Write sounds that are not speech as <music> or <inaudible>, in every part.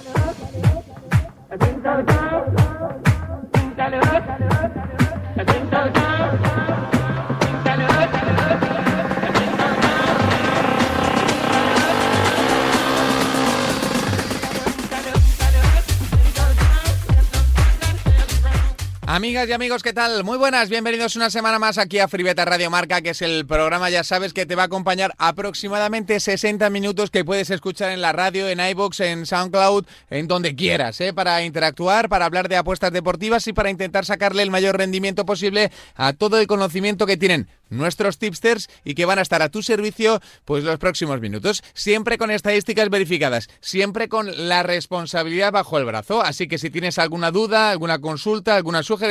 I think so, I think so, I think so, Amigas y amigos, ¿qué tal? Muy buenas, bienvenidos una semana más aquí a Fribeta Radio Marca, que es el programa, ya sabes, que te va a acompañar aproximadamente 60 minutos que puedes escuchar en la radio, en iBox, en SoundCloud, en donde quieras, ¿eh? para interactuar, para hablar de apuestas deportivas y para intentar sacarle el mayor rendimiento posible a todo el conocimiento que tienen nuestros tipsters y que van a estar a tu servicio pues los próximos minutos, siempre con estadísticas verificadas, siempre con la responsabilidad bajo el brazo, así que si tienes alguna duda, alguna consulta, alguna sugerencia,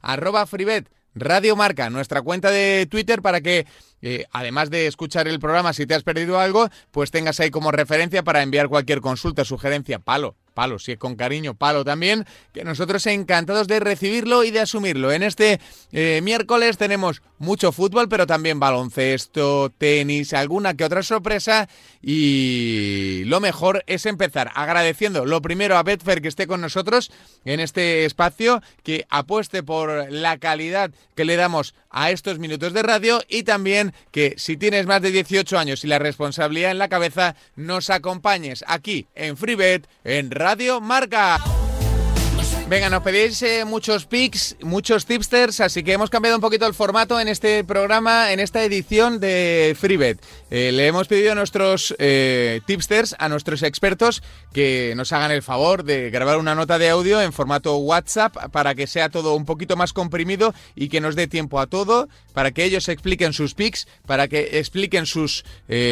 arroba freebet Radio Marca, nuestra cuenta de Twitter para que, eh, además de escuchar el programa, si te has perdido algo, pues tengas ahí como referencia para enviar cualquier consulta, sugerencia, palo, palo, si es con cariño, palo también, que nosotros encantados de recibirlo y de asumirlo. En este eh, miércoles tenemos mucho fútbol, pero también baloncesto, tenis, alguna que otra sorpresa y lo mejor es empezar agradeciendo lo primero a Betfair que esté con nosotros en este espacio, que apueste por la calidad que le damos a estos minutos de radio y también que si tienes más de 18 años y la responsabilidad en la cabeza, nos acompañes aquí en FreeBet, en Marca. Venga, nos pedís eh, muchos pics, muchos tipsters, así que hemos cambiado un poquito el formato en este programa, en esta edición de FreeBet. Eh, le hemos pedido a nuestros eh, tipsters, a nuestros expertos, que nos hagan el favor de grabar una nota de audio en formato WhatsApp para que sea todo un poquito más comprimido y que nos dé tiempo a todo, para que ellos expliquen sus pics, para que expliquen sus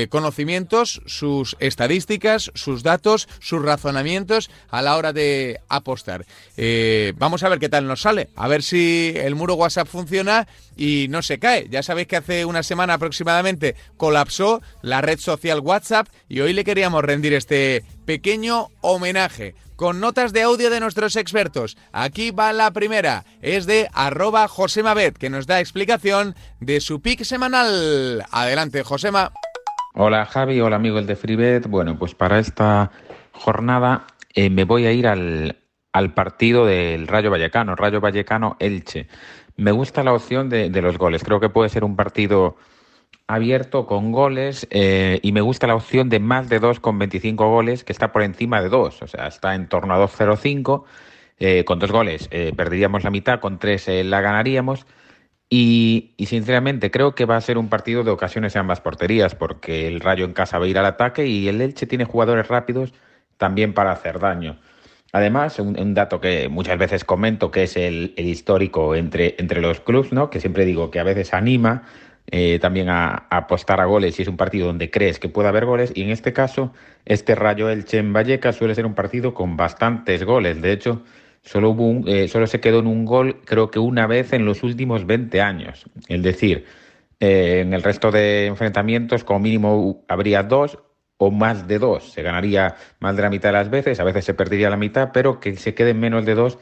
conocimientos, sus estadísticas, sus datos, sus razonamientos a la hora de apostar. Eh, vamos a ver qué tal nos sale, a ver si el muro WhatsApp funciona y no se cae. Ya sabéis que hace una semana aproximadamente colapsó la red social WhatsApp y hoy le queríamos rendir este pequeño homenaje con notas de audio de nuestros expertos. Aquí va la primera, es de arroba Josema que nos da explicación de su pick semanal. Adelante, Josema. Hola Javi, hola amigo el de FreeBet. Bueno, pues para esta jornada eh, me voy a ir al, al partido del Rayo Vallecano, Rayo Vallecano Elche. Me gusta la opción de, los goles, creo que puede ser un partido abierto con goles eh, y me gusta la opción de más de 2 con 25 goles que está por encima de 2, o sea, está en torno a 2.05, eh, con dos goles eh, perderíamos la mitad, con tres la ganaríamos. Y, y, sinceramente creo que va a ser un partido de ocasiones en ambas porterías, porque el Rayo en casa va a ir al ataque y el Elche tiene jugadores rápidos también para hacer daño. Además, un, dato que muchas veces comento, que es el, histórico entre, entre los clubes, ¿no? que siempre digo que a veces anima eh, también a, apostar a goles si es un partido donde crees que puede haber goles. Y en este caso, este Rayo Elche en Vallecas suele ser un partido con bastantes goles. De hecho, solo, hubo eh, solo se quedó en un gol, creo que una vez en los últimos 20 años. Es decir, eh, en el resto de enfrentamientos, como mínimo, habría dos o más de dos. Se ganaría más de la mitad de las veces, a veces se perdería la mitad, pero que se queden menos de dos,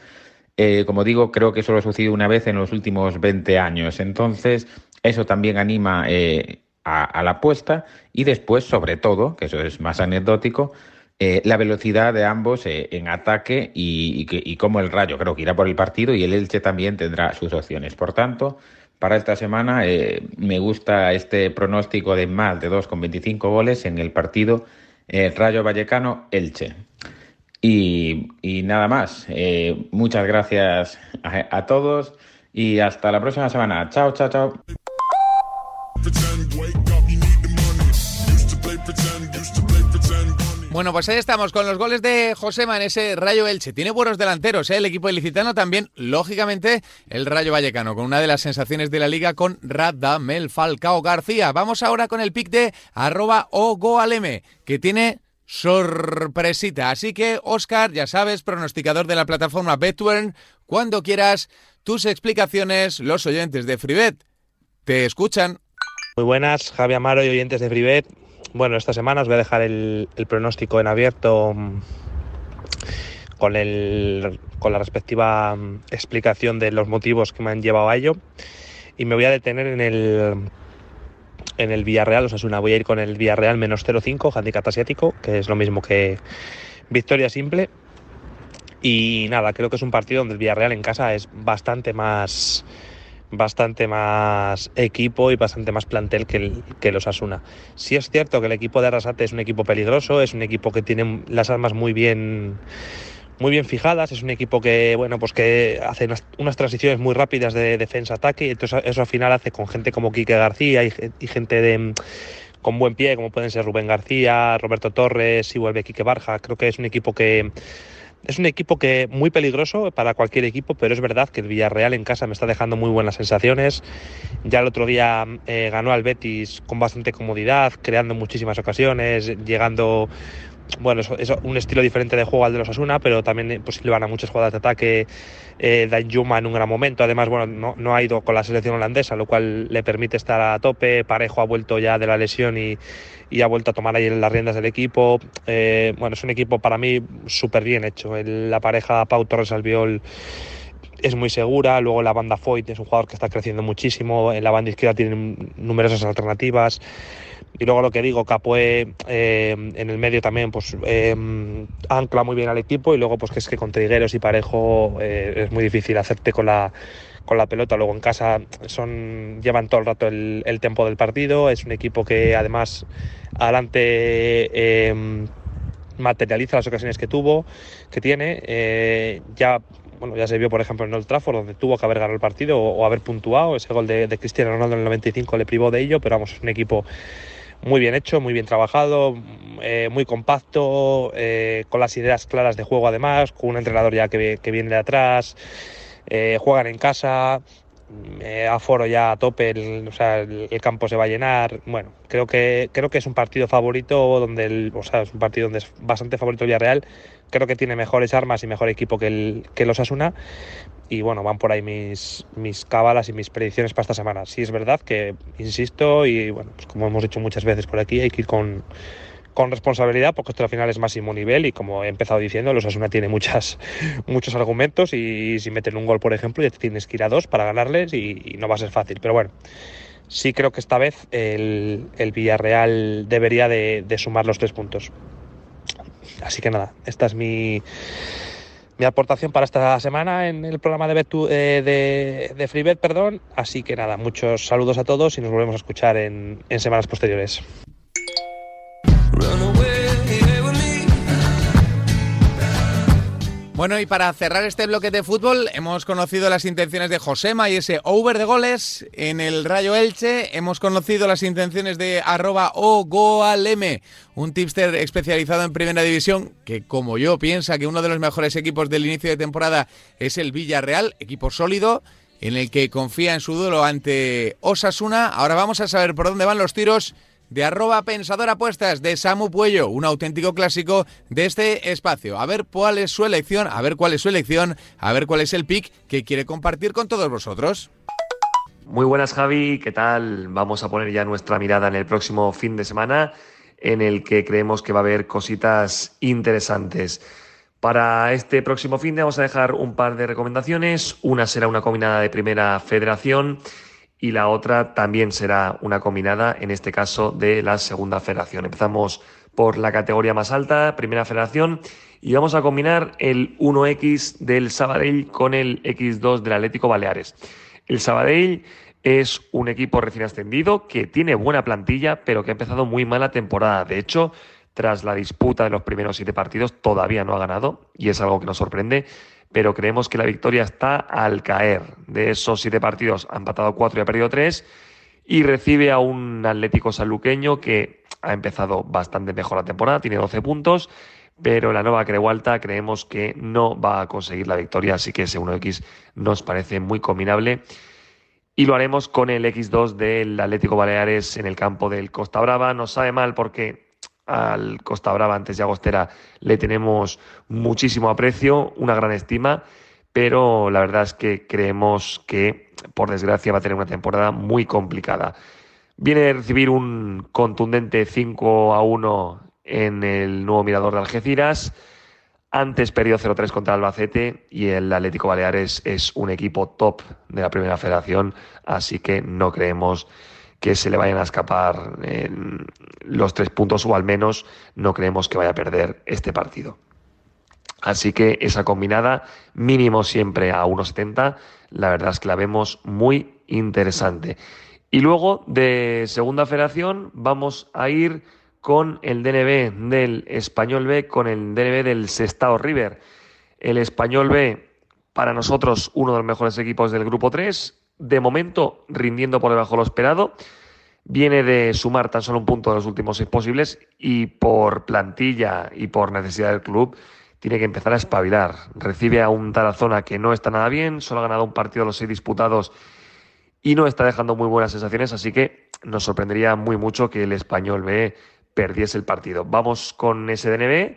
eh, como digo, creo que solo ha sucedido una vez en los últimos 20 años. Entonces, eso también anima eh, a, la apuesta y después, sobre todo, que eso es más anecdótico, eh, la velocidad de ambos en ataque y, y, cómo el Rayo creo que irá por el partido y el Elche también tendrá sus opciones. Por tanto, para esta semana eh, me gusta este pronóstico de más de 2,25 goles en el partido eh, Rayo Vallecano-Elche. Y, nada más. Eh, muchas gracias a todos y hasta la próxima semana. Chao, chao, chao. Bueno, pues ahí estamos con los goles de Josema en ese Rayo Elche. Tiene buenos delanteros, ¿eh? el equipo ilicitano también, lógicamente, el Rayo Vallecano, con una de las sensaciones de la liga con Radamel Falcao García. Vamos ahora con el pick de arroba ogoaleme, que tiene sorpresita. Así que, Oscar, ya sabes, pronosticador de la plataforma Betwern, cuando quieras, tus explicaciones, los oyentes de FreeBet te escuchan. Muy buenas, Javi Amaro y oyentes de FreeBet. Bueno, esta semana os voy a dejar el, pronóstico en abierto mm, con, con la respectiva mm, explicación de los motivos que me han llevado a ello. Y me voy a detener en el, en el Villarreal, o sea, una, voy a ir con el Villarreal menos 0,5, handicap asiático, que es lo mismo que victoria simple. Y nada, creo que es un partido donde el Villarreal en casa es bastante más bastante más equipo y bastante más plantel que, el, que los Asuna. Sí es cierto que el equipo de Arrasate es un equipo peligroso, es un equipo que tiene las armas muy bien muy bien fijadas, es un equipo que bueno, pues que hace unas, transiciones muy rápidas de defensa-ataque y entonces eso al final hace con gente como Quique García y, gente con buen pie, como pueden ser Rubén García, Roberto Torres y vuelve Quique Barja. Creo que es un equipo que es un equipo que muy peligroso para cualquier equipo, pero es verdad que el Villarreal en casa me está dejando muy buenas sensaciones. Ya el otro día eh, ganó al Betis con bastante comodidad, creando muchísimas ocasiones, llegando bueno, es, un estilo diferente de juego al de los Asuna, pero también pues, le van a muchas jugadas de ataque. Eh, Danjuma en un gran momento. Además, bueno, no, no, ha ido con la selección holandesa, lo cual le permite estar a tope. Parejo ha vuelto ya de la lesión y, y ha vuelto a tomar ahí las riendas del equipo. Eh, bueno, es un equipo para mí súper bien hecho. La pareja Pau Torres Albiol es muy segura. Luego la banda Foyt es un jugador que está creciendo muchísimo. En la banda izquierda tienen numerosas alternativas. Y luego lo que digo, Capoe eh, en el medio también pues eh, ancla muy bien al equipo y luego pues que es que con Trigueros y Parejo es muy difícil hacerte con la, con la pelota. Luego en casa son llevan todo el rato el, el del partido. Es un equipo que además adelante materializa las ocasiones que tuvo, que tiene. ya bueno, ya se vio, por ejemplo, en Old Trafford, donde tuvo que haber ganado el partido o, haber puntuado. Ese gol de, de, Cristiano Ronaldo en el 95 le privó de ello, pero vamos, es un equipo muy bien hecho, muy bien trabajado, eh, muy compacto, eh, con las ideas claras de juego además, con un entrenador ya que viene de atrás, eh, juegan en casa, aforo ya a tope, el, campo se va a llenar. Bueno, creo que, creo que es un partido favorito, donde el, o sea, es un partido donde es bastante favorito el Villarreal. Creo que tiene mejores armas y mejor equipo que, el, que los Asuna. Y bueno, van por ahí mis, mis cábalas y mis predicciones para esta semana. Sí es verdad que, insisto, y bueno, pues como hemos dicho muchas veces por aquí, hay que ir con, con responsabilidad porque esto al final es máximo nivel y como he empezado diciendo, los Asuna tiene muchas, <laughs> muchos argumentos y si meten un gol, por ejemplo, ya tienes que ir a dos para ganarles y, no va a ser fácil. Pero bueno, sí creo que esta vez el, el Villarreal debería de, de sumar los tres puntos. Así que nada, esta es mi, mi aportación para esta semana en el programa de, Betu, eh, de, de FreeBet, perdón. Así que nada, muchos saludos a todos y nos volvemos a escuchar en, en semanas posteriores. Bueno, y para cerrar este bloque de fútbol, hemos conocido las intenciones de Josema y ese over de goles en el Rayo Elche. Hemos conocido las intenciones de arroba ogoalm, un tipster especializado en primera división, que como yo piensa que uno de los mejores equipos del inicio de temporada es el Villarreal, equipo sólido, en el que confía en su duelo ante Osasuna. Ahora vamos a saber por dónde van los tiros de arroba pensador de Samu Puello, un auténtico clásico de este espacio. A ver cuál es su elección, a ver cuál es su elección, a ver cuál es el pick que quiere compartir con todos vosotros. Muy buenas Javi, ¿qué tal? Vamos a poner ya nuestra mirada en el próximo fin de semana en el que creemos que va a haber cositas interesantes. Para este próximo fin de vamos a dejar un par de recomendaciones. Una será una combinada de primera federación y la otra también será una combinada, en este caso de la segunda federación. Empezamos por la categoría más alta, primera federación, y vamos a combinar el 1X del Sabadell con el X2 del Atlético Baleares. El Sabadell es un equipo recién ascendido que tiene buena plantilla, pero que ha empezado muy mala temporada. De hecho, tras la disputa de los primeros siete partidos, todavía no ha ganado, y es algo que nos sorprende pero creemos que la victoria está al caer. De esos siete partidos ha empatado cuatro y ha perdido tres y recibe a un Atlético Sanluqueño que ha empezado bastante mejor la temporada, tiene 12 puntos, pero la nueva Creualta creemos que no va a conseguir la victoria, así que ese 1X nos parece muy combinable. Y lo haremos con el X2 del Atlético Baleares en el campo del Costa Brava. Nos sabe mal porque al Costa Brava antes de Agostera le tenemos muchísimo aprecio, una gran estima, pero la verdad es que creemos que por desgracia va a tener una temporada muy complicada. Viene de recibir un contundente 5 a 1 en el nuevo mirador de Algeciras. Antes perdió 0-3 contra Albacete y el Atlético Baleares es un equipo top de la primera federación, así que no creemos que se le vayan a escapar los tres puntos o al menos no creemos que vaya a perder este partido. Así que esa combinada, mínimo siempre a 1,70, la verdad es que la vemos muy interesante. Y luego de segunda federación vamos a ir con el DNB del Español B, con el DNB del Sestao River. El Español B, para nosotros, uno de los mejores equipos del grupo 3, de momento rindiendo por debajo de lo esperado. Viene de sumar tan solo un punto de los últimos seis posibles y por plantilla y por necesidad del club tiene que empezar a espabilar. Recibe a un Tarazona que no está nada bien, solo ha ganado un partido de los seis disputados y no está dejando muy buenas sensaciones, así que nos sorprendería muy mucho que el español B perdiese el partido. Vamos con ese DNB,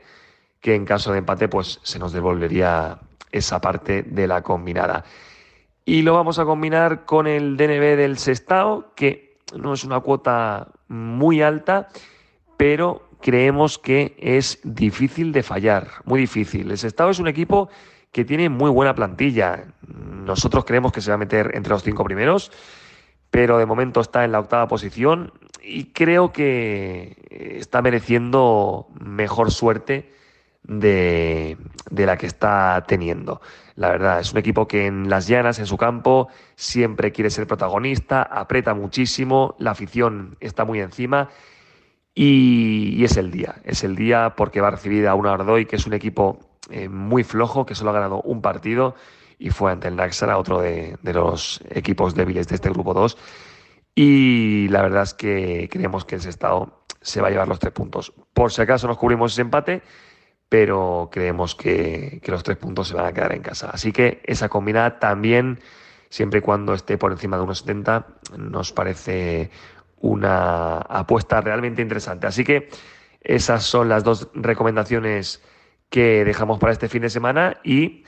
que en caso de empate, pues se nos devolvería esa parte de la combinada. Y lo vamos a combinar con el DNB del Sestao, que no es una cuota muy alta, pero creemos que es difícil de fallar, muy difícil. El Sestao es un equipo que tiene muy buena plantilla. Nosotros creemos que se va a meter entre los cinco primeros, pero de momento está en la octava posición y creo que está mereciendo mejor suerte de, la que está teniendo. La verdad, es un equipo que en las llanas, en su campo, siempre quiere ser protagonista, aprieta muchísimo, la afición está muy encima y, es el día. Es el día porque va a recibir a una Ardoy, que es un equipo eh, muy flojo, que solo ha ganado un partido y fue ante el Naxara, otro de, los equipos débiles de este grupo 2. Y la verdad es que creemos que el Estado se va a llevar los tres puntos. Por si acaso nos cubrimos ese empate, pero creemos que, que los tres puntos se van a quedar en casa. Así que esa combinada también, siempre y cuando esté por encima de 1,70, nos parece una apuesta realmente interesante. Así que esas son las dos recomendaciones que dejamos para este fin de semana y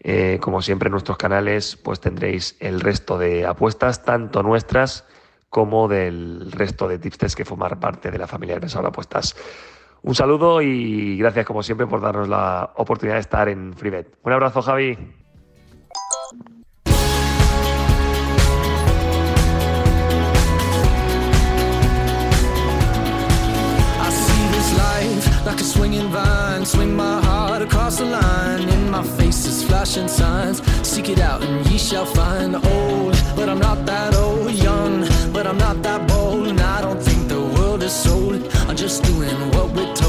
eh, como siempre en nuestros canales pues tendréis el resto de apuestas, tanto nuestras como del resto de tipsters que formar parte de la familia de de Apuestas. Un saludo y gracias como siempre por darnos la oportunidad de estar en FreeBet. Un abrazo Javi. ye shall find. Old, but I'm not that old. Young, but I'm not that. The world is sold. I'm just doing what we're told.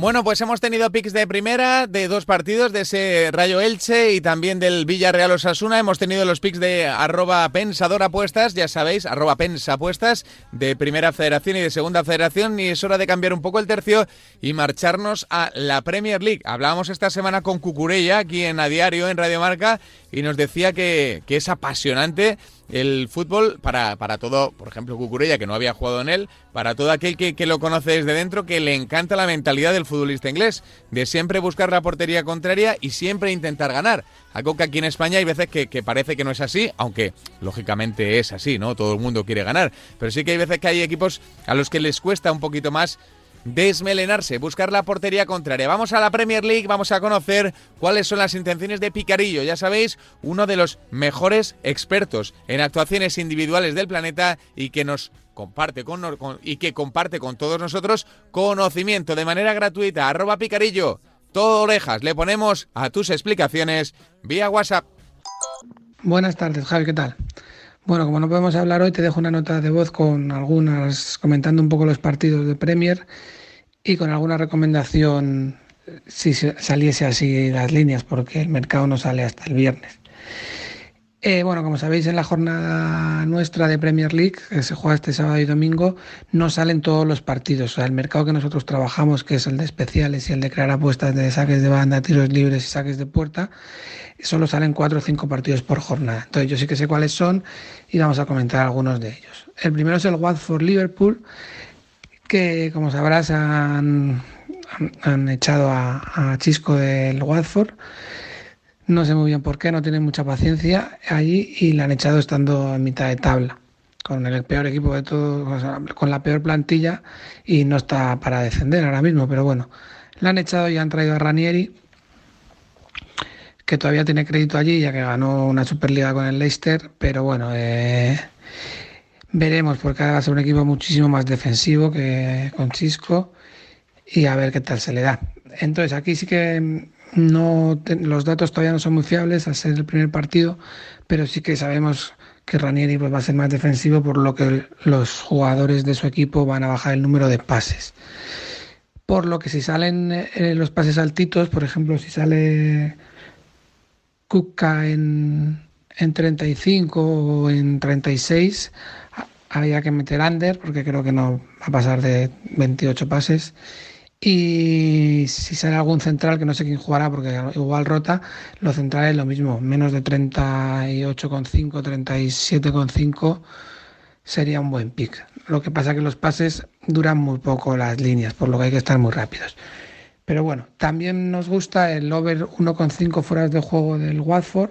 Bueno, pues hemos tenido picks de primera, de dos partidos, de ese Rayo Elche y también del Villarreal Osasuna. Hemos tenido los picks de arroba pensador apuestas, ya sabéis, arroba pensapuestas, de primera federación y de segunda federación. Y es hora de cambiar un poco el tercio y marcharnos a la Premier League. Hablábamos esta semana con Cucurella, aquí en A Diario, en Radio Marca, y nos decía que, que es apasionante el fútbol para, para todo, por ejemplo, Cucurella, que no había jugado en él, para todo aquel que, lo conoce desde dentro, que le encanta la mentalidad del futbolista inglés, de siempre buscar la portería contraria y siempre intentar ganar. Algo que aquí en España hay veces que, que, parece que no es así, aunque lógicamente es así, ¿no? Todo el mundo quiere ganar. Pero sí que hay veces que hay equipos a los que les cuesta un poquito más desmelenarse, buscar la portería contraria. Vamos a la Premier League, vamos a conocer cuáles son las intenciones de Picarillo. Ya sabéis, uno de los mejores expertos en actuaciones individuales del planeta y que nos comparte con, y que comparte con todos nosotros conocimiento de manera gratuita. Arroba Picarillo, todo orejas. Le ponemos a tus explicaciones vía WhatsApp. Buenas tardes, Javi, ¿qué tal? Bueno, como no podemos hablar hoy, te dejo una nota de voz con algunas, comentando un poco los partidos de Premier y con alguna recomendación si saliese así las líneas, porque el mercado no sale hasta el viernes. Eh, bueno, como sabéis, en la jornada nuestra de Premier League, que se juega este sábado y domingo, no salen todos los partidos. O sea, el mercado que nosotros trabajamos, que es el de especiales y el de crear apuestas de saques de banda, tiros libres y saques de puerta, solo salen cuatro o cinco partidos por jornada. Entonces, yo sí que sé cuáles son y vamos a comentar algunos de ellos. El primero es el Watford Liverpool, que como sabrás han, han, echado a, a Chisco del Watford. No sé muy bien por qué, no tienen mucha paciencia allí y la han echado estando en mitad de tabla, con el peor equipo de todo, con la peor plantilla y no está para defender ahora mismo, pero bueno, la han echado y han traído a Ranieri, que todavía tiene crédito allí ya que ganó una Superliga con el Leicester, pero bueno, eh, Veremos, porque va a ser un equipo muchísimo más defensivo que con Chisco y a ver qué tal se le da. Entonces, aquí sí que no los datos todavía no son muy fiables al ser el primer partido, pero sí que sabemos que Ranieri pues, va a ser más defensivo, por lo que los jugadores de su equipo van a bajar el número de pases. Por lo que si salen eh, los pases altitos, por ejemplo, si sale Kuka en, en 35 o en 36, había que meter under, porque creo que no va a pasar de 28 pases. Y si sale algún central, que no sé quién jugará porque igual rota, los centrales lo mismo, menos de 38,5, 37,5 sería un buen pick. Lo que pasa que los pases duran muy poco las líneas, por lo que hay que estar muy rápidos. Pero bueno, también nos gusta el over 1,5 fueras de juego del Watford.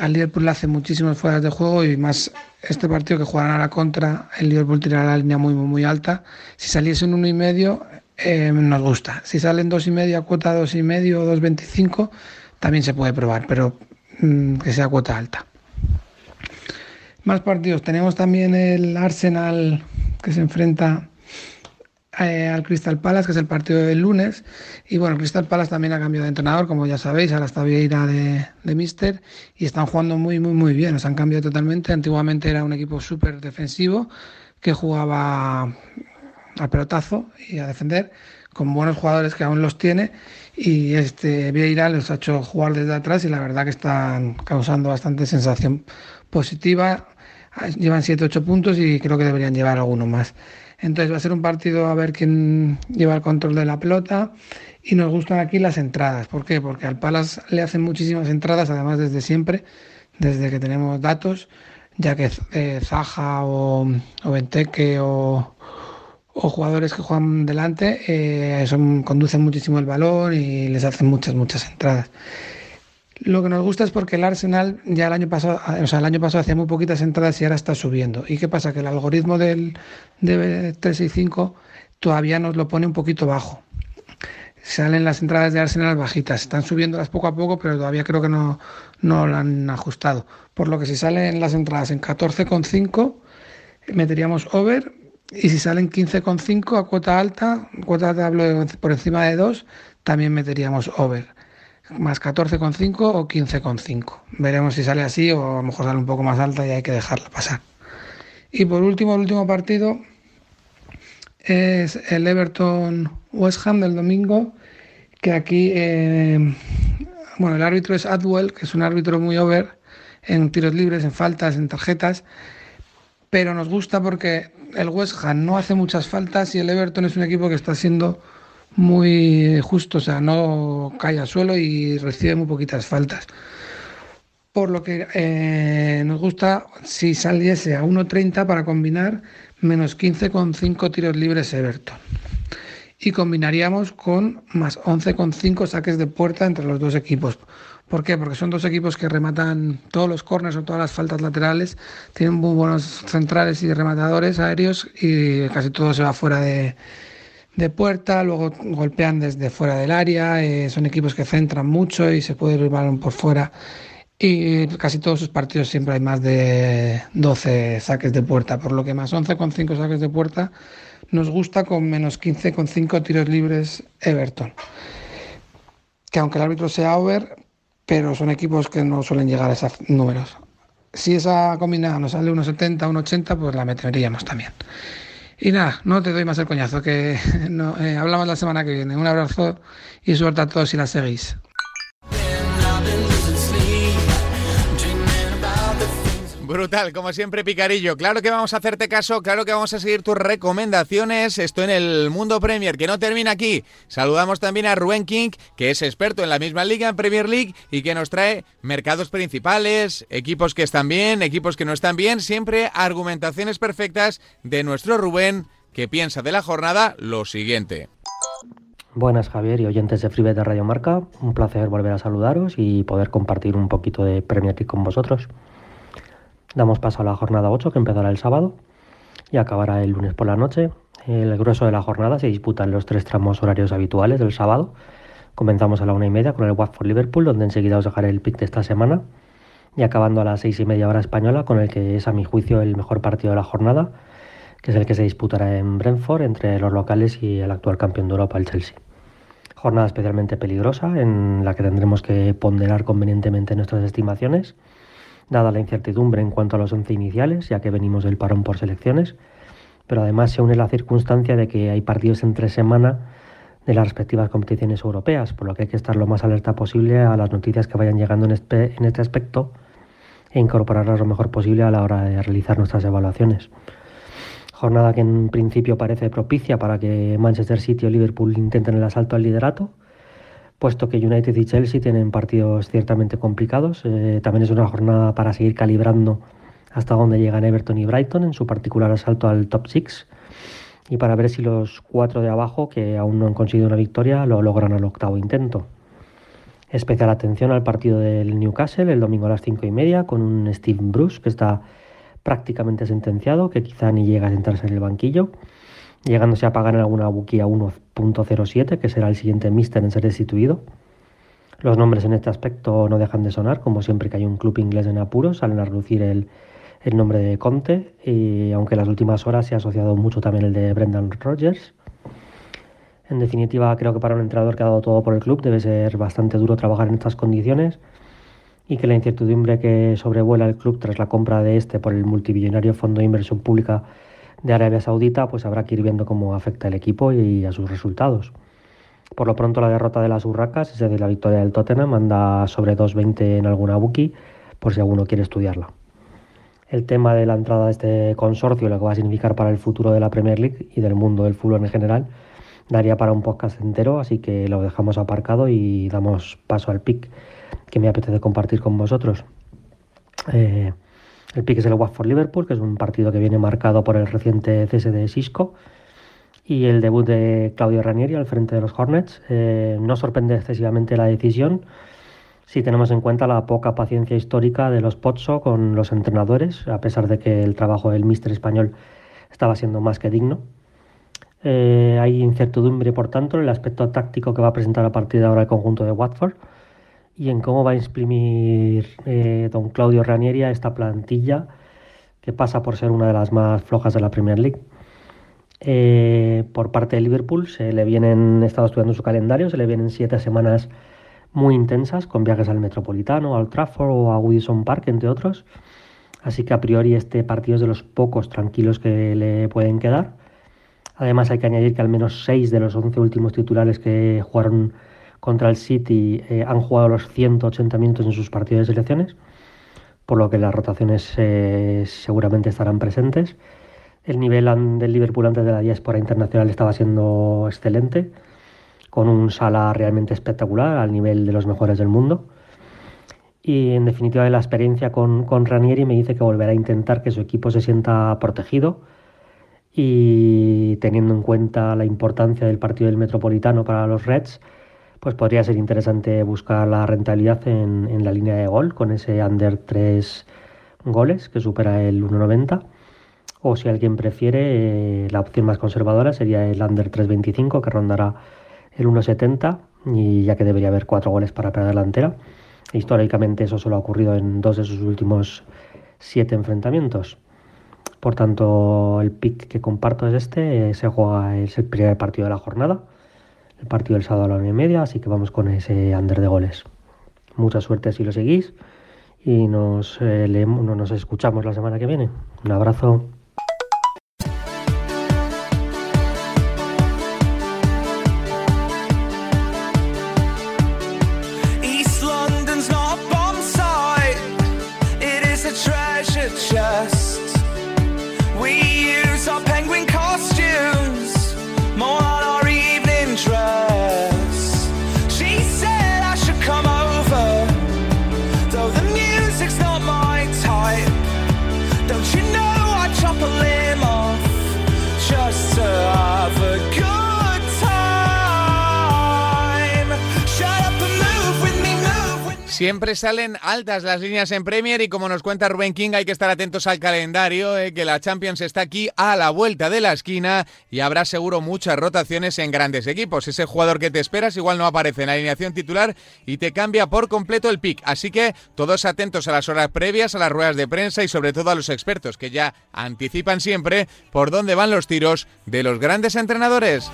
Al Liverpool le hace muchísimos fueras de juego y más este partido que jugarán a la contra, el Liverpool tirará la línea muy, muy, muy alta. Si saliese un 1,5 eh, nos gusta. Si salen dos y medio a cuota dos y medio o 2.25, también se puede probar, pero mm, que sea cuota alta. Más partidos. Tenemos también el Arsenal que se enfrenta eh, al Crystal Palace, que es el partido del lunes. Y bueno, Crystal Palace también ha cambiado de entrenador, como ya sabéis, ahora está Vieira de, de Mister y están jugando muy, muy, muy bien. Nos han cambiado totalmente. Antiguamente era un equipo súper defensivo que jugaba al pelotazo y a defender, con buenos jugadores que aún los tiene. Y este Vieira les ha hecho jugar desde atrás y la verdad que están causando bastante sensación positiva. Llevan 7-8 puntos y creo que deberían llevar alguno más. Entonces va a ser un partido a ver quién lleva el control de la pelota y nos gustan aquí las entradas. ¿Por qué? Porque al Palas le hacen muchísimas entradas, además desde siempre, desde que tenemos datos, ya que eh, Zaja o, o Venteque o, o jugadores que juegan delante eh, son, conducen muchísimo el balón y les hacen muchas, muchas entradas. Lo que nos gusta es porque el Arsenal ya el año pasado, o sea, el año pasado hacía muy poquitas entradas y ahora está subiendo. ¿Y qué pasa? Que el algoritmo del de 365 todavía nos lo pone un poquito bajo. Salen las entradas de Arsenal bajitas, están subiéndolas poco a poco, pero todavía creo que no, no lo han ajustado. Por lo que si salen las entradas en 14,5, meteríamos over y si salen 15,5 a cuota alta, cuota de hablo por encima de 2, también meteríamos over. Más 14,5 o 15,5. Veremos si sale así o a lo mejor sale un poco más alta y hay que dejarla pasar. Y por último, el último partido es el Everton West Ham del domingo, que aquí, eh, bueno, el árbitro es Adwell, que es un árbitro muy over en tiros libres, en faltas, en tarjetas, pero nos gusta porque el West Ham no hace muchas faltas y el Everton es un equipo que está siendo muy justo, o sea, no cae al suelo y recibe muy poquitas faltas. Por lo que eh, nos gusta si saliese a 1.30 para combinar menos 15,5 tiros libres Everton. Y combinaríamos con más 11,5 saques de puerta entre los dos equipos. ¿Por qué? Porque son dos equipos que rematan todos los corners o todas las faltas laterales, tienen muy buenos centrales y rematadores aéreos y casi todo se va fuera de, puerta, luego golpean desde fuera del área, eh, son equipos que centran mucho y se puede ir el balón por fuera. Y casi todos sus partidos siempre hay más de 12 saques de puerta, por lo que más 11,5 saques de puerta nos gusta con menos 15,5 tiros libres Everton. Que aunque el árbitro sea over, pero son equipos que no suelen llegar a esos números. Si esa combinada nos sale 1,70, 1,80, pues la meteríamos también. Y nada, no te doy más el coñazo, que <laughs> eh, hablamos la semana que viene. Un abrazo y suerte a todos si la seguís. Brutal, como siempre, Picarillo. Claro que vamos a hacerte caso, claro que vamos a seguir tus recomendaciones. Esto en el Mundo Premier, que no termina aquí. Saludamos también a Rubén King, que es experto en la misma liga, en Premier League, y que nos trae mercados principales, equipos que están bien, equipos que no están bien, siempre argumentaciones perfectas de nuestro Rubén, que piensa de la jornada lo siguiente. Buenas Javier y oyentes de Freebet de Radio Marca, un placer volver a saludaros y poder compartir un poquito de Premier League con vosotros. Damos paso a la jornada 8 que empezará el sábado y acabará el lunes por la noche. El grueso de la jornada se disputa en los tres tramos horarios habituales del sábado. Comenzamos a la una y media con el Watford Liverpool, donde enseguida os dejaré el pick de esta semana. y acabando a las seis y media hora española con el que es a mi juicio el mejor partido de la jornada, que es el que se disputará en Brentford entre los locales y el actual campeón de Europa, el Chelsea. Jornada especialmente peligrosa en la que tendremos que ponderar convenientemente nuestras estimaciones, dada la incertidumbre en cuanto a los once iniciales, ya que venimos del parón por selecciones, pero además se une la circunstancia de que hay partidos entre semana de las respectivas competiciones europeas, por lo que hay que estar lo más alerta posible a las noticias que vayan llegando en este, en este aspecto e incorporarlas lo mejor posible a la hora de realizar nuestras evaluaciones. Jornada que en principio parece propicia para que Manchester City o Liverpool intenten el asalto al liderato, puesto que United y Chelsea tienen partidos ciertamente complicados. Eh, también es una jornada para seguir calibrando hasta dónde llegan Everton y Brighton en su particular asalto al top 6 y para ver si los cuatro de abajo, que aún no han conseguido una victoria, lo logran al octavo intento. Especial atención al partido del Newcastle el domingo a las cinco y media con un Steve Bruce que está prácticamente sentenciado, que quizá ni llega a sentarse en el banquillo, llegándose a pagar en alguna buquía 1.07, que será el siguiente mister en ser destituido. Los nombres en este aspecto no dejan de sonar, como siempre que hay un club inglés en apuros, salen a reducir el, el nombre de Conte, y aunque en las últimas horas se ha asociado mucho también el de Brendan Rodgers. En definitiva, creo que para un entrenador que ha dado todo por el club debe ser bastante duro trabajar en estas condiciones y que la incertidumbre que sobrevuela el club tras la compra de este por el multibillonario Fondo de Inversión Pública de Arabia Saudita, pues habrá que ir viendo cómo afecta al equipo y a sus resultados. Por lo pronto la derrota de las Urracas, es decir, la victoria del Tottenham, anda sobre 2.20 en alguna bookie, por si alguno quiere estudiarla. El tema de la entrada de este consorcio, lo que va a significar para el futuro de la Premier League y del mundo del fútbol en general, daría para un podcast entero, así que lo dejamos aparcado y damos paso al pick que me apetece compartir con vosotros. Eh, el pick es el Watford-Liverpool, que es un partido que viene marcado por el reciente cese de Cisco y el debut de Claudio Ranieri al frente de los Hornets. Eh, no sorprende excesivamente la decisión si tenemos en cuenta la poca paciencia histórica de los Pozzo con los entrenadores, a pesar de que el trabajo del míster español estaba siendo más que digno. Eh, hay incertidumbre, por tanto, en el aspecto táctico que va a presentar a partir de ahora el conjunto de Watford y en cómo va a imprimir eh, don Claudio Ranieri a esta plantilla que pasa por ser una de las más flojas de la Premier League. Eh, por parte de Liverpool se le vienen, he estado estudiando su calendario, se le vienen siete semanas muy intensas con viajes al Metropolitano, al Trafford o a Wilson Park, entre otros. Así que a priori este partido es de los pocos tranquilos que le pueden quedar. Además hay que añadir que al menos seis de los 11 últimos titulares que jugaron contra el City eh, han jugado los 180 minutos en sus partidos de selecciones, por lo que las rotaciones eh, seguramente estarán presentes. El nivel del Liverpool antes de la diáspora internacional estaba siendo excelente, con un sala realmente espectacular al nivel de los mejores del mundo. Y en definitiva la experiencia con, con Ranieri me dice que volverá a intentar que su equipo se sienta protegido, y teniendo en cuenta la importancia del partido del Metropolitano para los Reds, pues podría ser interesante buscar la rentabilidad en, la línea de gol con ese under 3 goles que supera el 1,90. O si alguien prefiere, eh, la opción más conservadora sería el under 3,25 que rondará el 1,70 y ya que debería haber cuatro goles para la delantera. Históricamente eso solo ha ocurrido en dos de sus últimos siete enfrentamientos. Por tanto, el pick que comparto es este, se juega, es el primer partido de la jornada, el partido del sábado a la una y media, así que vamos con ese under de goles. Mucha suerte si lo seguís y nos, eh, leemos, nos escuchamos la semana que viene. Un abrazo. Siempre salen altas las líneas en Premier y como nos cuenta Rubén King hay que estar atentos al calendario, eh, que la Champions está aquí a la vuelta de la esquina y habrá seguro muchas rotaciones en grandes equipos. Ese jugador que te esperas igual no aparece en la alineación titular y te cambia por completo el pick. Así que todos atentos a las horas previas, a las ruedas de prensa y sobre todo a los expertos que ya anticipan siempre por dónde van los tiros de los grandes entrenadores.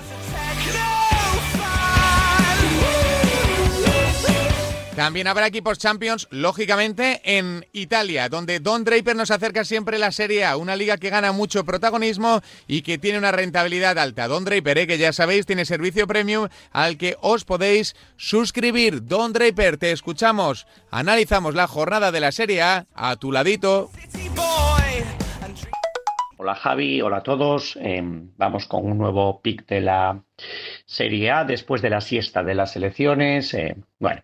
También habrá equipos Champions, lógicamente, en Italia, donde Don Draper nos acerca siempre la Serie A, una liga que gana mucho protagonismo y que tiene una rentabilidad alta. Don Draper, eh, que ya sabéis, tiene servicio premium al que os podéis suscribir. Don Draper, te escuchamos. Analizamos la jornada de la Serie A a tu ladito. Hola Javi, hola a todos. Eh, vamos con un nuevo pick de la Serie A después de la siesta de las elecciones. Eh, bueno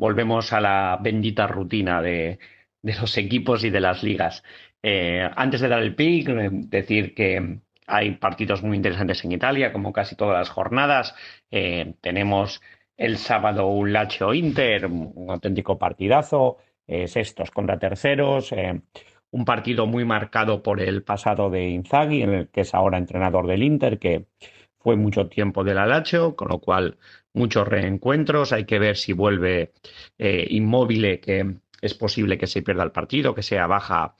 volvemos a la bendita rutina de, los equipos y de las ligas. Eh, antes de dar el pick, eh, decir que hay partidos muy interesantes en Italia, como casi todas las jornadas. Eh, tenemos el sábado un Lazio Inter, un auténtico partidazo, sextos contra terceros, un partido muy marcado por el pasado de Inzaghi, en el que es ahora entrenador del Inter, que fue mucho tiempo del Lazio, con lo cual muchos reencuentros. Hay que ver si vuelve eh, inmóvil, que es posible que se pierda el partido, que sea baja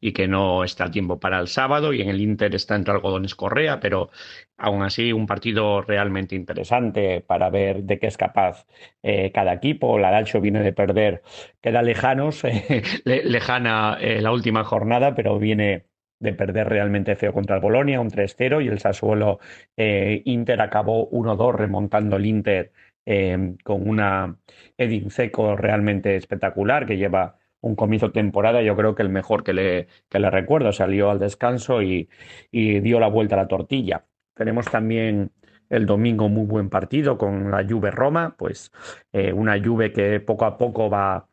y que no esté a tiempo para el sábado. Y en el Inter está entre algodones Correa, pero aún así un partido realmente interesante para ver de qué es capaz eh, cada equipo. La Lazio viene de perder, queda lejanos, <laughs> lejana eh, la última jornada, pero viene de perder realmente feo contra el Bolonia, un 3-0, y el Sassuolo eh, Inter acabó 1-2 remontando el Inter eh, con una Edin Seco realmente espectacular que lleva un comienzo de temporada, yo creo que el mejor que le, que le recuerdo, salió al descanso y, dio la vuelta a la tortilla. Tenemos también el domingo muy buen partido con la Juve Roma, pues eh, una Juve que poco a poco va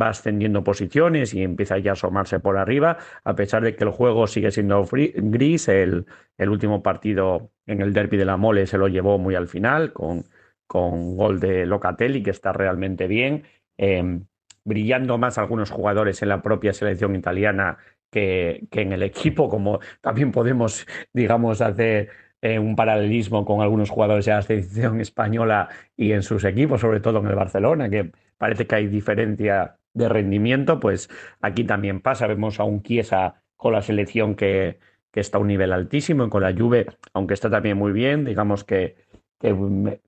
va ascendiendo posiciones y empieza ya a asomarse por arriba, a pesar de que el juego sigue siendo gris. El, el, último partido en el derby de la Mole se lo llevó muy al final, con, con gol de Locatelli, que está realmente bien. Em, brillando más algunos jugadores en la propia selección italiana que, que en el equipo, como también podemos, digamos, hacer eh, un paralelismo con algunos jugadores de la selección española y en sus equipos, sobre todo en el Barcelona, que parece que hay diferencia de rendimiento, pues aquí también pasa. Vemos a un Chiesa con la selección que, que está a un nivel altísimo y con la Juve, aunque está también muy bien, digamos que,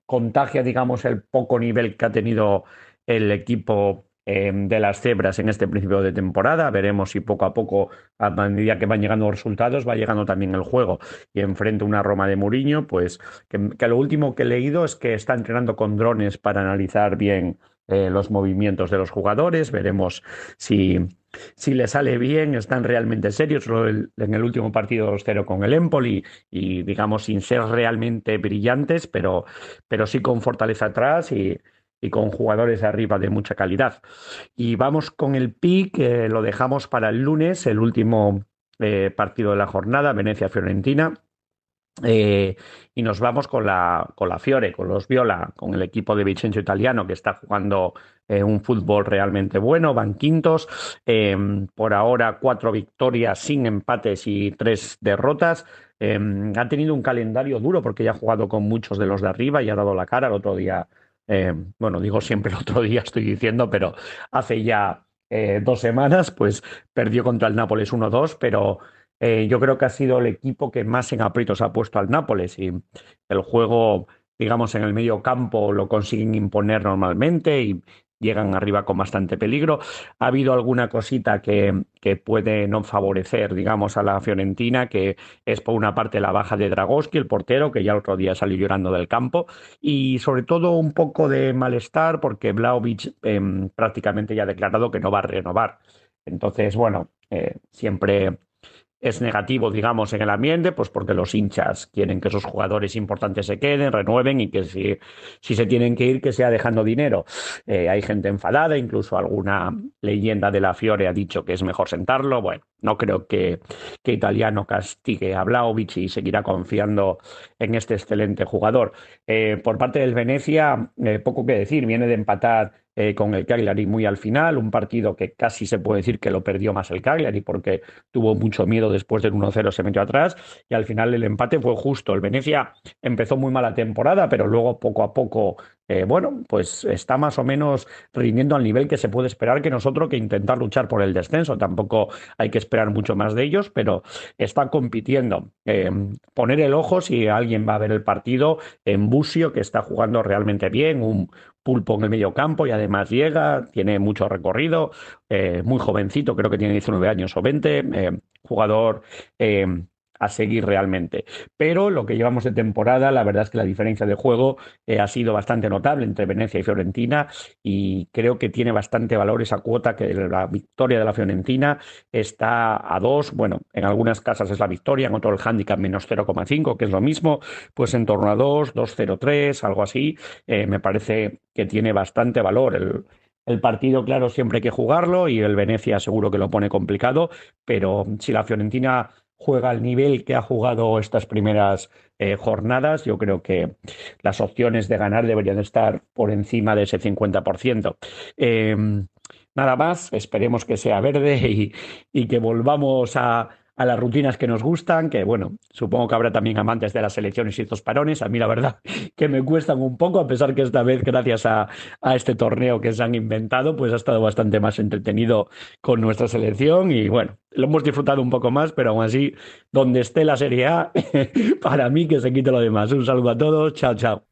contagia, digamos, el poco nivel que ha tenido el equipo eh, de las cebras en este principio de temporada. Veremos si poco a poco, a medida que van llegando resultados, va llegando también el juego. Y enfrente una Roma de Muriño, pues que, que, lo último que he leído es que está entrenando con drones para analizar bien eh, los movimientos de los jugadores, veremos si, si le sale bien, están realmente serios. En el último partido 2-0 con el Empoli y, digamos, sin ser realmente brillantes, pero, pero sí con fortaleza atrás y, y con jugadores arriba de mucha calidad. Y vamos con el pick, lo dejamos para el lunes, el último eh, partido de la jornada, Venecia-Fiorentina. Eh, y nos vamos con la, con la Fiore, con los Viola, con el equipo de Vicencio Italiano que está jugando eh, un fútbol realmente bueno, van quintos, em, por ahora cuatro victorias sin empates y tres derrotas. Em, ha tenido un calendario duro porque ya ha jugado con muchos de los de arriba y ha dado la cara el otro día. Em, bueno, digo siempre el otro día, <laughs> estoy diciendo, pero hace ya eh, dos semanas, pues perdió contra el Nápoles 1-2, pero eh, yo creo que ha sido el equipo que más en aprietos ha puesto al Nápoles y el juego, digamos, en el medio campo lo consiguen imponer normalmente y llegan arriba con bastante peligro. Ha habido alguna cosita que, que puede no favorecer, digamos, a la Fiorentina, que es por una parte la baja de Dragoski, el portero, que ya otro día salió llorando del campo, y sobre todo un poco de malestar porque Vlaovic em, prácticamente ya ha declarado que no va a renovar. Entonces, bueno, eh, siempre es negativo, digamos, en el ambiente, pues porque los hinchas quieren que esos jugadores importantes se queden, renueven y que si, si se tienen que ir, que sea dejando dinero. Eh, hay gente enfadada, incluso alguna leyenda de la Fiore ha dicho que es mejor sentarlo. Bueno, no creo que, que Italiano castigue a Vlaovic y seguirá confiando en este excelente jugador. Eh, por parte del Venecia, eh, poco que decir, viene de empatar eh, con el Cagliari muy al final, un partido que casi se puede decir que lo perdió más el Cagliari porque tuvo mucho miedo después del 1-0, se metió atrás y al final el empate fue justo. El Venecia empezó muy mala temporada, pero luego poco a poco eh, bueno, pues está más o menos rindiendo al nivel que se puede esperar que nosotros que intentar luchar por el descenso. Tampoco hay que esperar mucho más de ellos, pero está compitiendo. Eh, poner el ojo si alguien va a ver el partido en Busio, que está jugando realmente bien, un pulpo en el medio campo y además llega, tiene mucho recorrido, eh, muy jovencito, creo que tiene 19 años o 20, jugador a seguir realmente. Pero lo que llevamos de temporada, la verdad es que la diferencia de juego eh, ha sido bastante notable entre Venecia y Fiorentina y creo que tiene bastante valor esa cuota que la victoria de la Fiorentina está a dos, bueno, en algunas casas es la victoria, en otro el handicap menos 0,5, que es lo mismo, pues en torno a 2, 2,03, algo así, eh, me parece que tiene bastante valor. El, el partido, claro, siempre hay que jugarlo y el Venecia seguro que lo pone complicado, pero si la Fiorentina juega al nivel que ha jugado estas primeras eh, jornadas, yo creo que las opciones de ganar deberían estar por encima de ese 50%. Em, nada más, esperemos que sea verde y que volvamos a, las rutinas que nos gustan, que bueno, supongo que habrá también amantes de las elecciones y estos parones. A mí la verdad que me cuestan un poco, a pesar que esta vez, gracias a, este torneo que se han inventado, pues ha estado bastante más entretenido con nuestra selección y bueno, lo hemos disfrutado un poco más, pero aún así, donde esté la Serie A, <laughs> para mí que se quite lo demás. Un saludo a todos, chao, chao.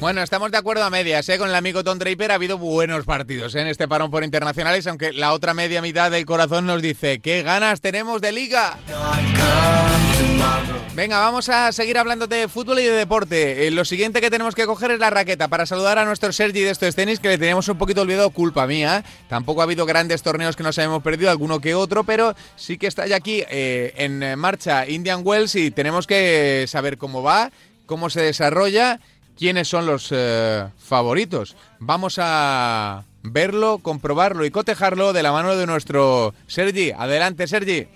Bueno, estamos de acuerdo a medias, ¿eh? Con el amigo Tom Draper ha habido buenos partidos ¿eh? en este parón por internacionales, aunque la otra media mitad del corazón nos dice, ¿qué ganas tenemos de liga? Venga, vamos a seguir hablando de fútbol y de deporte. Eh, lo siguiente que tenemos que coger es la raqueta para saludar a nuestro Sergi de estos tenis, que le teníamos un poquito olvidado, culpa mía. Tampoco ha habido grandes torneos que nos hayamos perdido, alguno que otro, pero sí que está ya aquí eh, en marcha Indian Wells y tenemos que saber cómo va, cómo se desarrolla, quiénes son los eh, favoritos. Vamos a verlo, comprobarlo y cotejarlo de la mano de nuestro Sergi. Adelante, Sergi.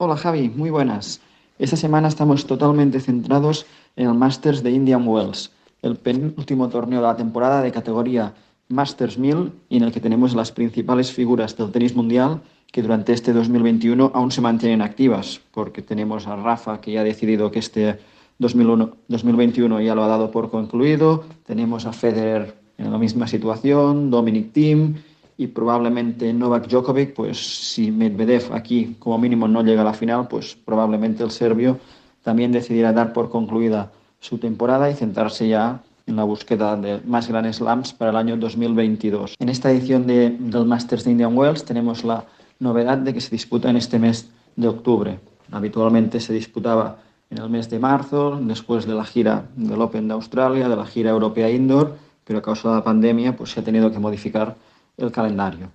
Hola Javi, muy buenas. Esta semana estamos totalmente centrados en el Masters de Indian Wells, el penúltimo torneo de la temporada de categoría Masters 1000 y en el que tenemos las principales figuras del tenis mundial que durante este 2021 aún se mantienen activas, porque tenemos a Rafa que ya ha decidido que este 2001, 2021 ya lo ha dado por concluido, tenemos a Federer en la misma situación, Dominic Thiem y probablemente Novak Djokovic, pues si Medvedev aquí como mínimo no llega a la final, pues probablemente el serbio también decidirá dar por concluida su temporada y centrarse ya en la búsqueda de más grandes slams para el año 2022. En esta edición de, del Masters de Indian Wells tenemos la novedad de que se disputa en este mes de octubre. Habitualmente se disputaba en el mes de marzo, después de la gira del Open de Australia, de la gira europea indoor, pero a causa de la pandemia pues se ha tenido que modificar el calendario.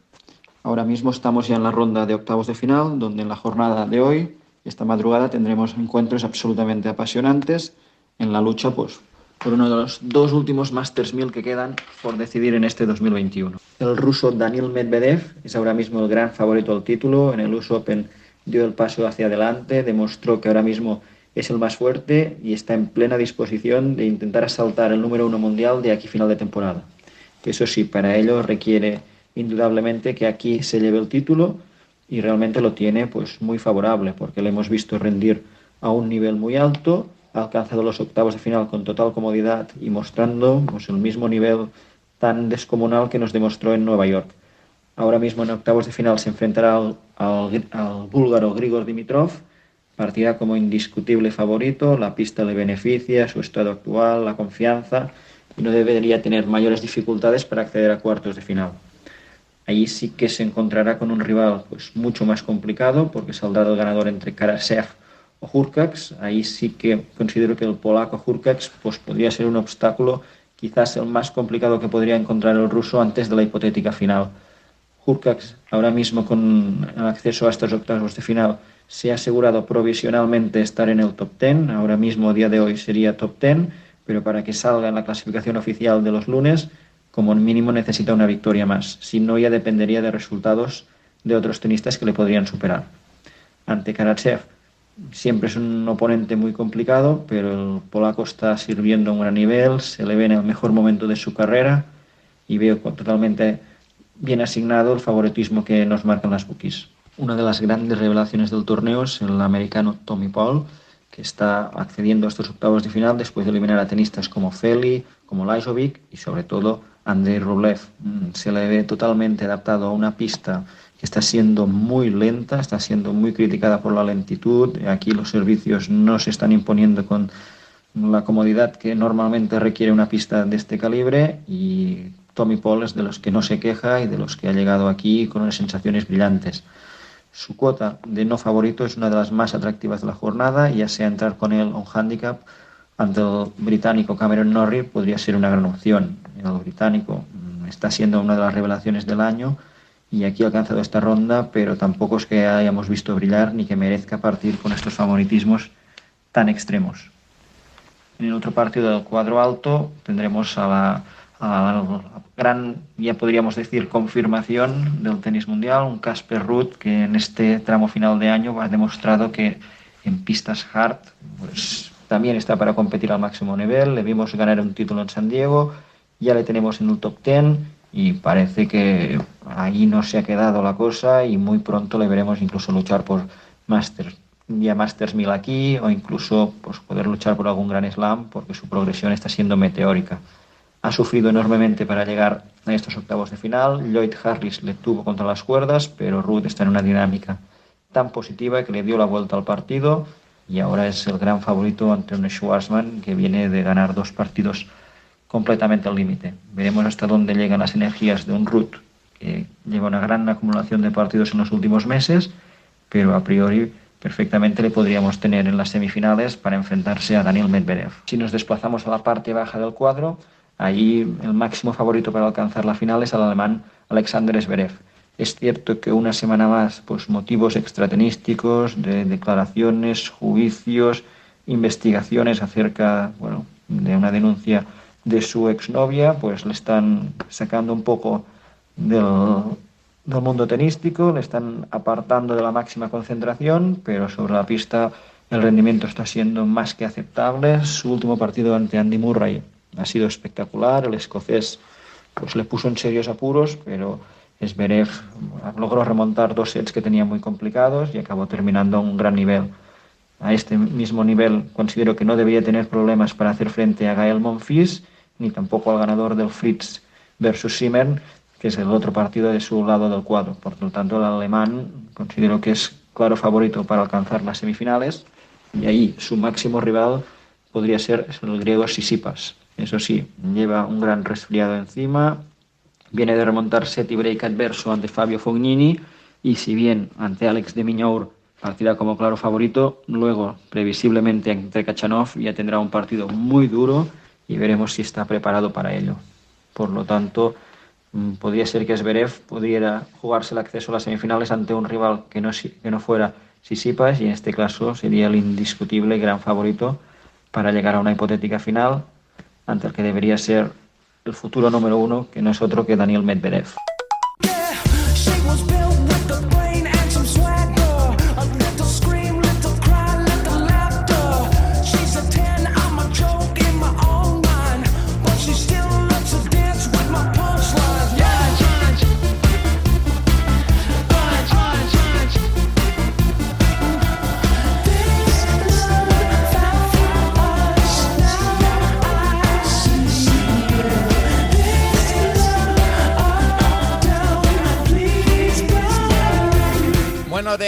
Ahora mismo estamos ya en la ronda de octavos de final, donde en la jornada de hoy, esta madrugada, tendremos encuentros absolutamente apasionantes en la lucha pues, por uno de los dos últimos Masters 1000 que quedan por decidir en este 2021. El ruso Daniel Medvedev es ahora mismo el gran favorito al título. En el US Open dio el paso hacia adelante, demostró que ahora mismo es el más fuerte y está en plena disposición de intentar asaltar el número uno mundial de aquí final de temporada que eso sí, para ello requiere indudablemente que aquí se lleve el título y realmente lo tiene pues muy favorable porque le hemos visto rendir a un nivel muy alto, ha alcanzado los octavos de final con total comodidad y mostrando pues, el mismo nivel tan descomunal que nos demostró en Nueva York. Ahora mismo en octavos de final se enfrentará al, al búlgaro Grigor Dimitrov, partirá como indiscutible favorito, la pista le beneficia, su estado actual, la confianza, no debería tener mayores dificultades para acceder a cuartos de final. Allí sí que se encontrará con un rival pues, mucho más complicado porque saldrá el ganador entre Karasev o Hurkacz. Ahí sí que considero que el polaco Hurkacz pues, podría ser un obstáculo, quizás el más complicado que podría encontrar el ruso antes de la hipotética final. Hurkacz, ahora mismo con el acceso a estos octavos de final, se ha asegurado provisionalmente estar en el top 10. Ahora mismo, a día de hoy, sería top 10, pero para que salga en la clasificación oficial de los lunes, como mínimo necesita una victoria más. Si no, ya dependería de resultados de otros tenistas que le podrían superar. Ante Karatsev, siempre es un oponente muy complicado, pero el polaco está sirviendo a un gran nivel, se le ve en el mejor momento de su carrera y veo totalmente bien asignado el favoritismo que nos marcan las bookies. Una de las grandes revelaciones del torneo es el americano Tommy Paul, que está accediendo a estos octavos de final después de eliminar a tenistas como Feli, como Lajovic y sobre todo Andrei Rublev. Mm, se le ve totalmente adaptado a una pista que está siendo muy lenta, está siendo muy criticada por la lentitud. Aquí los servicios no se están imponiendo con la comodidad que normalmente requiere una pista de este calibre y Tommy Paul es de los que no se queja y de los que ha llegado aquí con unas sensaciones brillantes. Su cuota de no favorito es una de las más atractivas de la jornada, ya sea entrar con él a un handicap ante el británico Cameron Norrie podría ser una gran opción. El británico mm, está siendo una de las revelaciones del año y aquí ha alcanzado esta ronda, pero tampoco es que hayamos visto brillar ni que merezca partir con estos favoritismos tan extremos. En el otro partido del cuadro alto tendremos a la a gran, ya podríamos decir, confirmación del tenis mundial, un Casper Ruud que en este tramo final de año ha demostrado que en pistas hard pues, también está para competir al máximo nivel. Le vimos ganar un título en San Diego, ya le tenemos en el top 10 y parece que ahí no se ha quedado la cosa y muy pronto le veremos incluso luchar por Masters, ya Masters 1000 aquí o incluso pues, poder luchar por algún gran slam porque su progresión está siendo meteórica ha sufrido enormemente para llegar a estos octavos de final. Lloyd Harris le tuvo contra las cuerdas, pero Ruth está en una dinámica tan positiva que le dio la vuelta al partido y ahora es el gran favorito ante un Schwarzman que viene de ganar dos partidos completamente al límite. Veremos hasta dónde llegan las energías de un Ruth que lleva una gran acumulación de partidos en los últimos meses, pero a priori perfectamente le podríamos tener en las semifinales para enfrentarse a Daniel Medvedev. Si nos desplazamos a la parte baja del cuadro, Allí el máximo favorito para alcanzar la final es el alemán Alexander Zverev. Es cierto que una semana más, pues motivos extratenísticos, de declaraciones, juicios, investigaciones acerca bueno, de una denuncia de su exnovia, pues le están sacando un poco del, del mundo tenístico, le están apartando de la máxima concentración, pero sobre la pista el rendimiento está siendo más que aceptable. Su último partido ante Andy Murray ha sido espectacular. El escocés pues, le puso en serios apuros, pero Esberev logró remontar dos sets que tenía muy complicados y acabó terminando a un gran nivel. A este mismo nivel considero que no debería tener problemas para hacer frente a Gael Monfils, ni tampoco al ganador del Fritz versus Simmern, que es el otro partido de su lado del cuadro. Por lo tanto, el alemán considero que es claro favorito para alcanzar las semifinales y ahí su máximo rival podría ser el griego Sisipas. Eso sí, lleva un gran resfriado encima, viene de remontar set y break adverso ante Fabio Fognini. Y si bien ante Alex de Miñour partirá como claro favorito, luego previsiblemente ante Kachanov ya tendrá un partido muy duro y veremos si está preparado para ello. Por lo tanto, mm, podría ser que Zverev pudiera jugarse el acceso a las semifinales ante un rival que no, que no fuera Sisipas y en este caso sería el indiscutible gran favorito para llegar a una hipotética final ante el que debería ser el futuro número uno, que no es otro que Daniel Medvedev.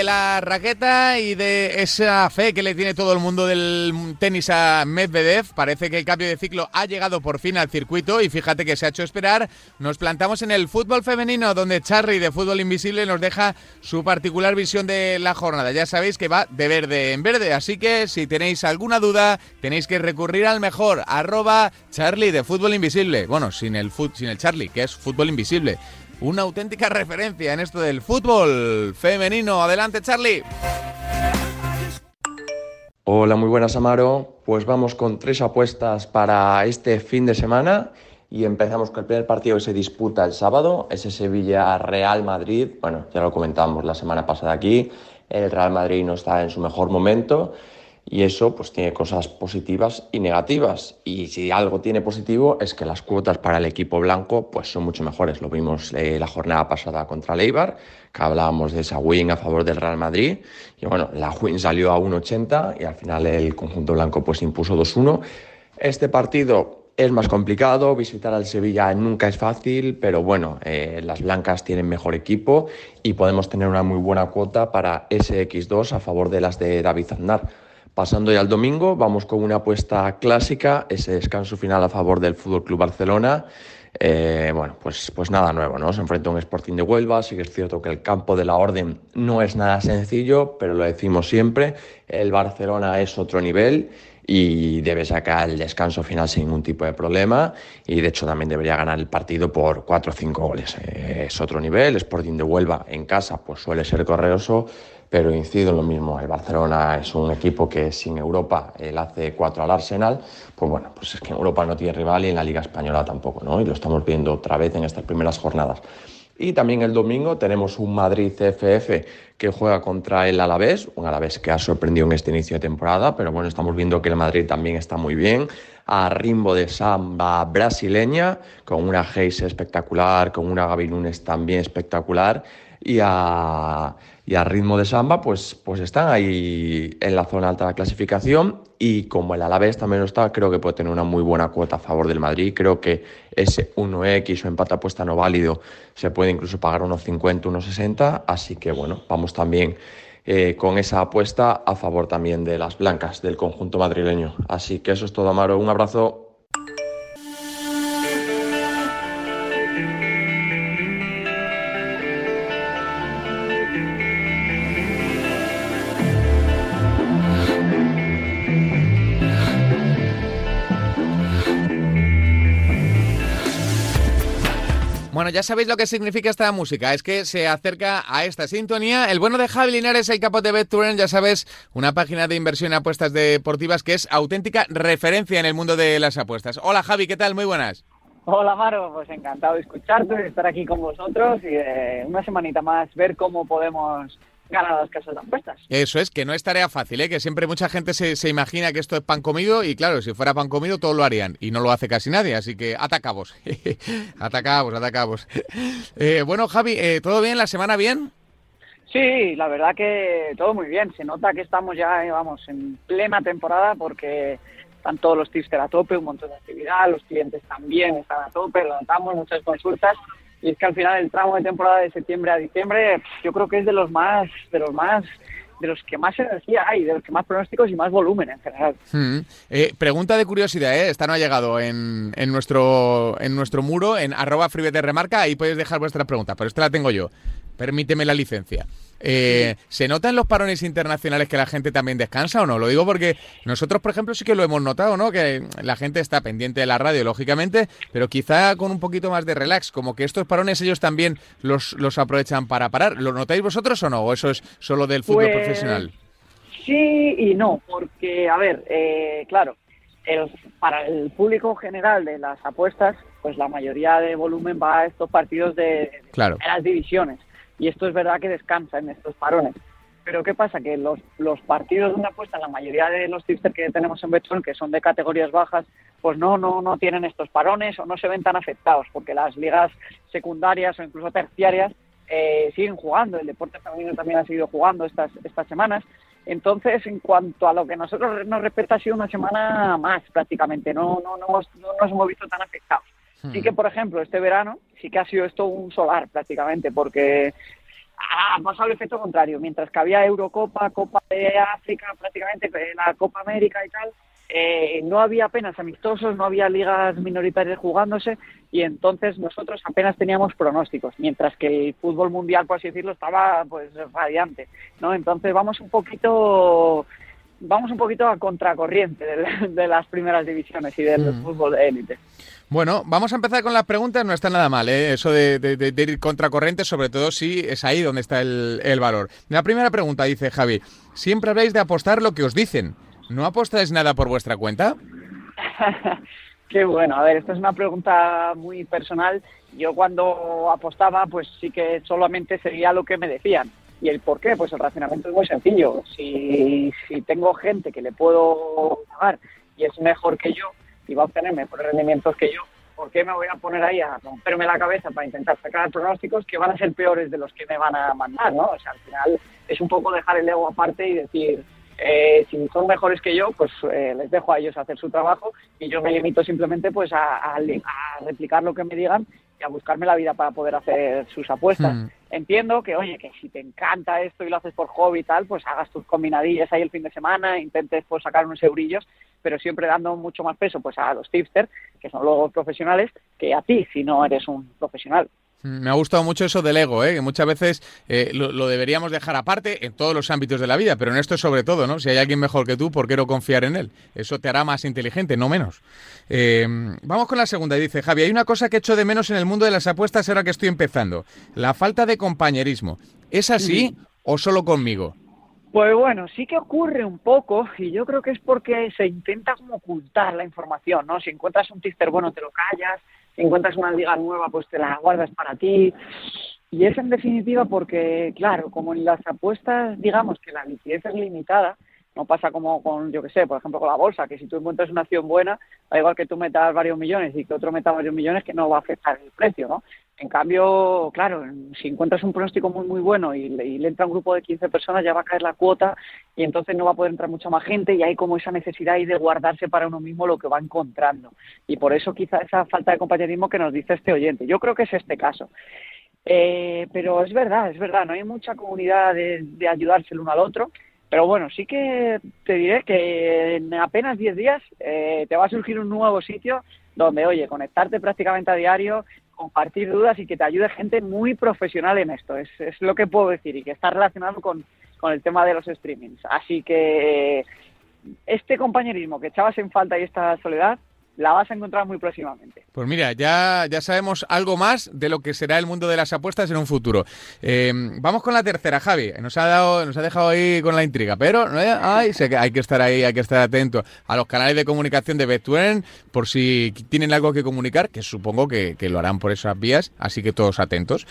La raqueta y de esa fe que le tiene todo el mundo del tenis a Medvedev. Parece que el cambio de ciclo ha llegado por fin al circuito y fíjate que se ha hecho esperar. Nos plantamos en el fútbol femenino donde Charly de Fútbol Invisible nos deja su particular visión de la jornada. Ya sabéis que va de verde en verde, así que si tenéis alguna duda tenéis que recurrir al mejor arroba Charlie de Fútbol Invisible. Bueno, sin el, sin el Charlie, que es Fútbol Invisible una auténtica referencia en esto del fútbol femenino. Adelante, Charlie. Hola, muy buenas, Amaro. Pues vamos con tres apuestas para este fin de semana y empezamos con el primer partido que se disputa el sábado, ese Sevilla-Real Madrid. Bueno, ya lo comentamos la semana pasada aquí, el Real Madrid no está en su mejor momento y eso pues tiene cosas positivas y negativas. Y si algo tiene positivo es que las cuotas para el equipo blanco pues son mucho mejores. Lo vimos eh, la jornada pasada contra Leibar, que hablábamos de esa win a favor del Real Madrid. Y bueno, la win salió a 1.80 y al final el conjunto blanco pues impuso 2-1. Este partido es más complicado, visitar al Sevilla nunca es fácil, pero bueno, eh, las blancas tienen mejor equipo y podemos tener una muy buena cuota para ese X2 a favor de las de David Aznar. Pasando ya al domingo, vamos con una apuesta clásica, ese descanso final a favor del Fútbol Club Barcelona. Eh, bueno, pues, pues nada nuevo, ¿no? Se enfrenta a un Sporting de Huelva, sí que es cierto que el campo de la Orden no es nada sencillo, pero lo decimos siempre, el Barcelona es otro nivel y debe sacar el descanso final sin ningún tipo de problema y de hecho también debería ganar el partido por 4 o 5 goles. Eh, es otro nivel, Sporting de Huelva en casa pues suele ser correoso, pero incido en lo mismo, el Barcelona es un equipo que sin Europa él hace cuatro al Arsenal, pues bueno, pues es que Europa no tiene rival y en la Liga Española tampoco, ¿no? Y lo estamos viendo otra vez en estas primeras jornadas. Y también el domingo tenemos un Madrid CFF que juega contra el Alavés, un Alavés que ha sorprendido en este inicio de temporada, pero bueno, estamos viendo que el Madrid también está muy bien, a ritmo de samba brasileña, con una Geise espectacular, con una Gaby Nunes también espectacular, y a, y a ritmo de samba, pues, pues están ahí en la zona alta de la clasificación y como el Alavés también lo está, creo que puede tener una muy buena cuota a favor del Madrid. Creo que ese 1X o empate apuesta no válido se puede incluso pagar unos 50, unos 60, así que bueno, vamos también eh, con esa apuesta a favor también de las blancas del conjunto madrileño. Así que eso es todo, Amaro. Un abrazo. Ya sabéis lo que significa esta música, es que se acerca a esta sintonía. El bueno de Javi Linares, el capo de BetTuren, ya sabes, una página de inversión en apuestas deportivas que es auténtica referencia en el mundo de las apuestas. Hola Javi, ¿qué tal? Muy buenas. Hola Maro, pues encantado de escucharte, de estar aquí con vosotros y una semanita más ver cómo podemos ganar las casas de apuestas. Eso es, que no es tarea fácil, ¿eh? que siempre mucha gente se, se, imagina que esto es pan comido y claro, si fuera pan comido todos lo harían y no lo hace casi nadie, así que atacamos, <laughs> atacamos, atacamos. Eh, bueno, Javi, eh, ¿todo bien? ¿La semana bien? Sí, la verdad que todo muy bien. Se nota que estamos ya, eh, vamos, en plena temporada porque están todos los tips a tope, un montón de actividad, los clientes también están a tope, lo notamos, muchas consultas y es que al final el tramo de temporada de septiembre a diciembre yo creo que es de los más de los más de los que más energía hay, de los que más pronósticos y más volumen en general. Hmm. Eh, pregunta de curiosidad, ¿eh? esta no ha llegado en, en, nuestro en nuestro muro, en arroba remarca, ahí podéis dejar vuestras preguntas, pero esta la tengo yo. Permíteme la licencia. Eh, ¿Se nota en los parones internacionales que la gente también descansa o no? Lo digo porque nosotros, por ejemplo, sí que lo hemos notado, ¿no? Que la gente está pendiente de la radio, lógicamente, pero quizá con un poquito más de relax, como que estos parones ellos también los, los aprovechan para parar. ¿Lo notáis vosotros o no? ¿O eso es solo del fútbol pues, profesional? Sí y no, porque, a ver, eh, claro, para el público general de las apuestas, pues la mayoría de volumen va a estos partidos de, claro. de las divisiones y esto es verdad que descansa en estos parones. Pero ¿qué pasa? Que los, los partidos de una apuesta, la mayoría de los tipsters que tenemos en Betson, que son de categorías bajas, pues no, no, no tienen estos parones o no se ven tan afectados, porque las ligas secundarias o incluso terciarias eh, siguen jugando, el deporte femenino también ha seguido jugando estas, estas semanas. Entonces, en cuanto a lo que nosotros nos respecta, ha sido una semana más prácticamente, no, no, no, no nos hemos visto tan afectados. Sí que, por ejemplo, este verano sí que ha sido esto un solar prácticamente, porque ha pasado el efecto contrario. Mientras que había Eurocopa, Copa de África, prácticamente la Copa América y tal, eh, no había apenas amistosos, no había ligas minoritarias jugándose y entonces nosotros apenas teníamos pronósticos, mientras que el fútbol mundial, por así decirlo, estaba pues radiante, ¿no? Entonces vamos un poquito vamos un poquito a contracorriente <laughs> de, las primeras divisiones y del mm. fútbol de élite. Bueno, vamos a empezar con las preguntas. No está nada mal, ¿eh? eso de, ir contracorriente, sobre todo si es ahí donde está el, el valor. La primera pregunta dice Javi: siempre habláis de apostar lo que os dicen. ¿No apostáis nada por vuestra cuenta? <laughs> Qué bueno. A ver, esta es una pregunta muy personal. Yo cuando apostaba, pues sí que solamente seguía lo que me decían. ¿Y el por qué? Pues el razonamiento es muy sencillo. Si, si tengo gente que le puedo pagar y es mejor que yo y va a obtener mejores rendimientos que yo, ¿por qué me voy a poner ahí a romperme la cabeza para intentar sacar pronósticos que van a ser peores de los que me van a mandar, ¿no? O sea, al final es un poco dejar el ego aparte y decir, eh, si son mejores que yo, pues eh, les dejo a ellos hacer su trabajo y yo me limito simplemente pues a, replicar lo que me digan y a buscarme la vida para poder hacer sus apuestas. Hmm. Entiendo que, oye, que si te encanta esto y lo haces por hobby y tal, pues hagas tus combinadillas ahí el fin de semana, intentes pues sacar unos eurillos, pero siempre dando mucho más peso pues a los tipsters, que son los profesionales, que a ti si no eres un profesional. Mm, me ha gustado mucho eso del ego, ¿eh? que muchas veces eh, lo, deberíamos dejar aparte en todos los ámbitos de la vida, pero en esto sobre todo, ¿no? Si hay alguien mejor que tú, ¿por qué no confiar en él? Eso te hará más inteligente, no menos. Eh, vamos con la segunda. Dice Javi, hay una cosa que echo de menos en el mundo de las apuestas ahora que estoy empezando. La falta de compañerismo. ¿Es así o solo conmigo? Pues bueno, sí que ocurre un poco y yo creo que es porque se intenta como ocultar la información, ¿no? Si encuentras un tister bueno te lo callas, encuentras una liga nueva, pues te la guardas para ti. Y es en definitiva porque, claro, como en las apuestas, digamos que la liquidez es limitada, no pasa como con, yo que sé, por ejemplo, con la bolsa, que si tú encuentras una acción buena, da igual que tú metas varios millones y que otro meta varios millones, que no va a afectar el precio, ¿no? En cambio, claro, si encuentras un pronóstico muy, muy bueno y le, entra un grupo de 15 personas, ya va a caer la cuota y entonces no va a poder entrar mucha más gente y hay como esa necesidad ahí de guardarse para uno mismo lo que va encontrando. Y por eso quizá esa falta de compañerismo que nos dice este oyente. Yo creo que es este caso. Eh, pero es verdad, es verdad, no hay mucha comunidad de, ayudarse el uno al otro. Pero bueno, sí que te diré que en apenas 10 días eh, te va a surgir un nuevo sitio donde, oye, conectarte prácticamente a diario, compartir dudas y que te ayude gente muy profesional en esto. Es, es lo que puedo decir y que está relacionado con, con el tema de los streamings. Así que este compañerismo que echabas en falta y esta soledad, la vas a encontrar muy próximamente. Pues mira, ya, ya sabemos algo más de lo que será el mundo de las apuestas en un futuro. Eh, vamos con la tercera, Javi. Nos ha dado, nos ha dejado ahí con la intriga, pero hay que estar ahí, hay que estar atento a los canales de comunicación de Betuen por si tienen algo que comunicar, que supongo que, lo harán por esas vías, así que todos atentos.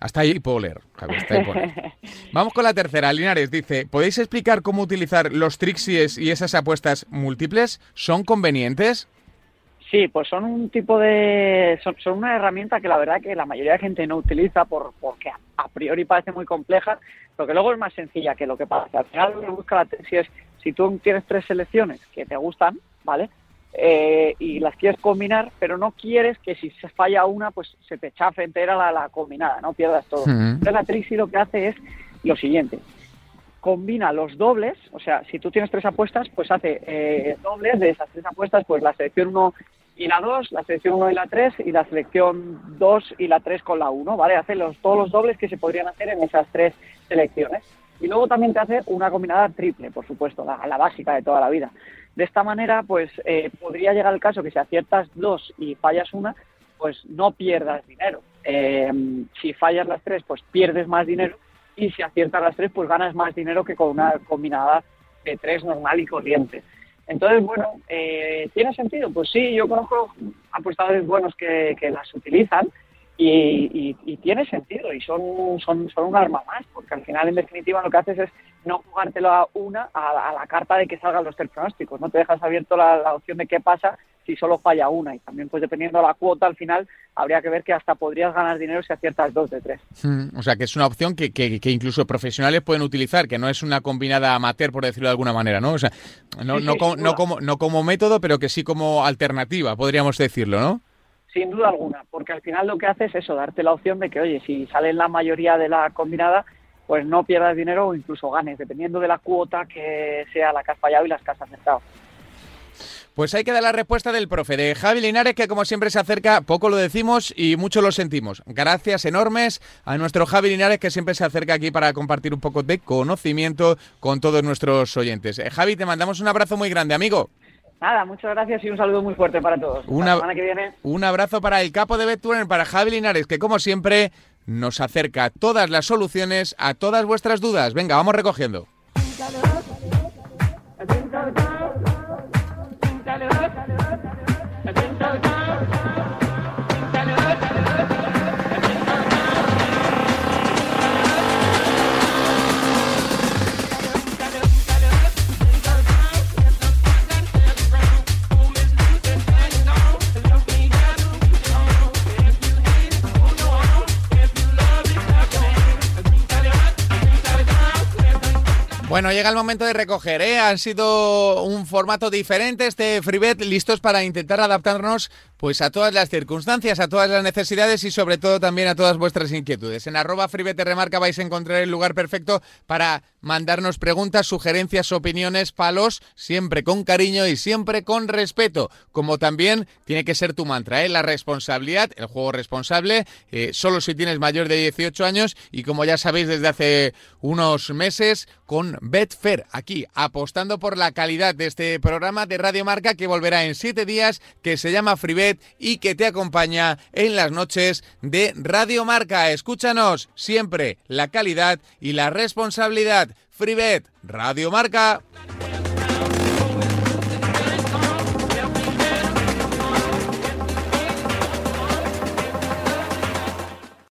Hasta ahí puedo leer, Javi, Vamos con la tercera. Linares dice, ¿podéis explicar cómo utilizar los trixies y esas apuestas múltiples? ¿Son convenientes? Sí, pues son un tipo de... Son, una herramienta que la verdad que la mayoría de gente no utiliza por, porque a, priori parece muy compleja, pero que luego es más sencilla que lo que pasa. Al final lo que busca la si es, si tú tienes tres selecciones que te gustan, ¿vale? Eh, y las quieres combinar, pero no quieres que si se falla una, pues se te chafe entera la, la combinada, no pierdas todo. Entonces la Trixie lo que hace es lo siguiente, combina los dobles, o sea, si tú tienes tres apuestas, pues hace eh, dobles de esas tres apuestas, pues la selección 1 y la 2, la selección 1 y la 3 y la selección 2 y la 3 con la 1, ¿vale? Hace los, todos los dobles que se podrían hacer en esas tres selecciones. Y luego también te hace una combinada triple, por supuesto, la, la básica de toda la vida. De esta manera, pues eh, podría llegar el caso que si aciertas dos y fallas una, pues no pierdas dinero. Eh, si fallas las tres, pues pierdes más dinero y si aciertas las tres, pues ganas más dinero que con una combinada de tres normal y corriente. Entonces, bueno, eh, ¿tiene sentido? Pues sí, yo conozco apostadores buenos que, que las utilizan y, tiene sentido y son, son, son un arma más, porque al final, en definitiva, lo que haces es no jugártelo a una, a, la carta de que salgan los tres pronósticos, no te dejas abierto la, opción de qué pasa si solo falla una y también pues dependiendo de la cuota al final habría que ver que hasta podrías ganar dinero si aciertas dos de tres. Hmm, o sea que es una opción que, que, que, incluso profesionales pueden utilizar, que no es una combinada amateur por decirlo de alguna manera, ¿no? O sea, no, no, como, no, como, no como método, pero que sí como alternativa, podríamos decirlo, ¿no? Sin duda alguna, porque al final lo que hace es eso, darte la opción de que, oye, si sale la mayoría de la combinada, pues no pierdas dinero o incluso ganes, dependiendo de la cuota que sea la que has fallado y las que has acertado. Pues hay que dar la respuesta del profe, de Javi Linares, que como siempre se acerca, poco lo decimos y mucho lo sentimos. Gracias enormes a nuestro Javi Linares, que siempre se acerca aquí para compartir un poco de conocimiento con todos nuestros oyentes. Eh, Javi, te mandamos un abrazo muy grande, amigo. Nada, muchas gracias y un saludo muy fuerte para todos. Una, la semana que viene. Un abrazo para el capo de Bettuner, para Javi Linares, que como siempre nos acerca todas las soluciones a todas vuestras dudas. Venga, vamos recogiendo. Bueno, llega el momento de recoger, ¿eh? Han sido un formato diferente este FreeBet, listos para intentar adaptarnos pues a todas las circunstancias, a todas las necesidades y sobre todo también a todas vuestras inquietudes. En arroba FreeBet Remarca vais a encontrar el lugar perfecto para mandarnos preguntas, sugerencias, opiniones, palos, siempre con cariño y siempre con respeto. Como también tiene que ser tu mantra, ¿eh? La responsabilidad, el juego responsable, eh, solo si tienes mayor de 18 años y como ya sabéis desde hace unos meses con Betfair, aquí apostando por la calidad de este programa de Radio Marca que volverá en siete días, que se llama FreeBet y que te acompaña en las noches de Radio Marca. Escúchanos siempre la calidad y la responsabilidad. FreeBet, Radio Marca.